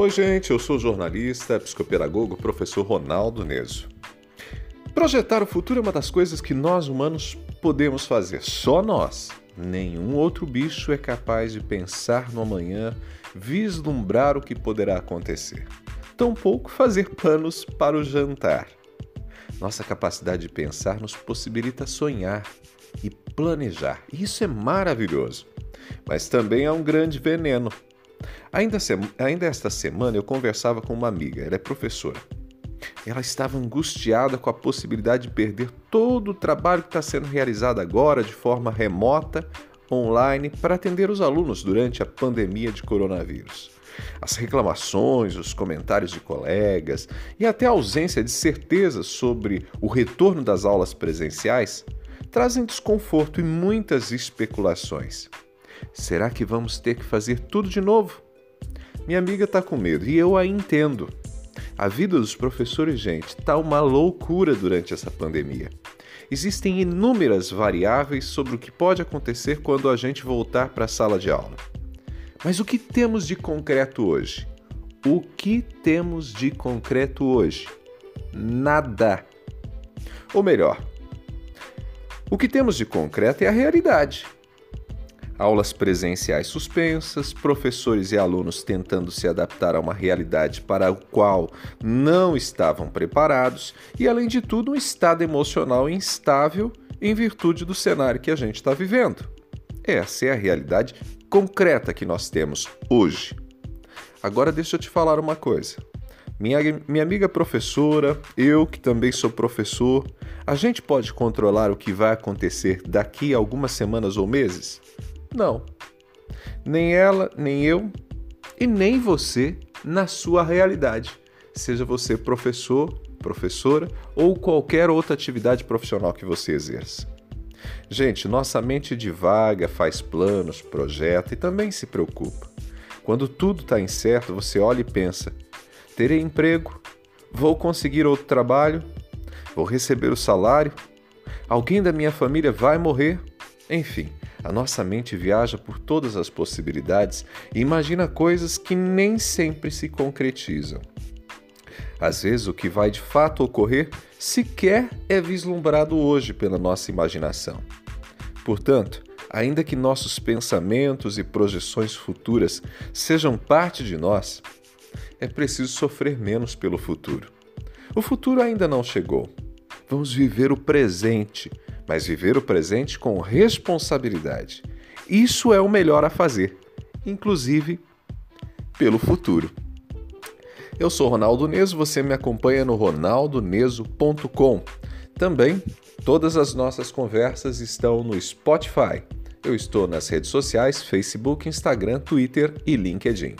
Oi, gente, eu sou o jornalista, psicopedagogo, professor Ronaldo Neso. Projetar o futuro é uma das coisas que nós humanos podemos fazer, só nós. Nenhum outro bicho é capaz de pensar no amanhã, vislumbrar o que poderá acontecer. Tampouco fazer planos para o jantar. Nossa capacidade de pensar nos possibilita sonhar e planejar. Isso é maravilhoso. Mas também há um grande veneno Ainda, ainda esta semana eu conversava com uma amiga, ela é professora. Ela estava angustiada com a possibilidade de perder todo o trabalho que está sendo realizado agora de forma remota, online, para atender os alunos durante a pandemia de coronavírus. As reclamações, os comentários de colegas e até a ausência de certeza sobre o retorno das aulas presenciais trazem desconforto e muitas especulações. Será que vamos ter que fazer tudo de novo? Minha amiga está com medo e eu a entendo. A vida dos professores, gente, está uma loucura durante essa pandemia. Existem inúmeras variáveis sobre o que pode acontecer quando a gente voltar para a sala de aula. Mas o que temos de concreto hoje? O que temos de concreto hoje? Nada. Ou melhor, o que temos de concreto é a realidade aulas presenciais suspensas, professores e alunos tentando se adaptar a uma realidade para a qual não estavam preparados e, além de tudo, um estado emocional instável em virtude do cenário que a gente está vivendo. Essa é a realidade concreta que nós temos hoje. Agora, deixa eu te falar uma coisa. Minha, minha amiga professora, eu que também sou professor, a gente pode controlar o que vai acontecer daqui a algumas semanas ou meses? Não. Nem ela, nem eu e nem você na sua realidade. Seja você professor, professora ou qualquer outra atividade profissional que você exerça. Gente, nossa mente divaga, faz planos, projeta e também se preocupa. Quando tudo está incerto, você olha e pensa: terei emprego? Vou conseguir outro trabalho? Vou receber o salário? Alguém da minha família vai morrer? Enfim, a nossa mente viaja por todas as possibilidades e imagina coisas que nem sempre se concretizam. Às vezes, o que vai de fato ocorrer sequer é vislumbrado hoje pela nossa imaginação. Portanto, ainda que nossos pensamentos e projeções futuras sejam parte de nós, é preciso sofrer menos pelo futuro. O futuro ainda não chegou. Vamos viver o presente mas viver o presente com responsabilidade. Isso é o melhor a fazer, inclusive pelo futuro. Eu sou Ronaldo Neso, você me acompanha no ronaldoneso.com. Também todas as nossas conversas estão no Spotify. Eu estou nas redes sociais, Facebook, Instagram, Twitter e LinkedIn.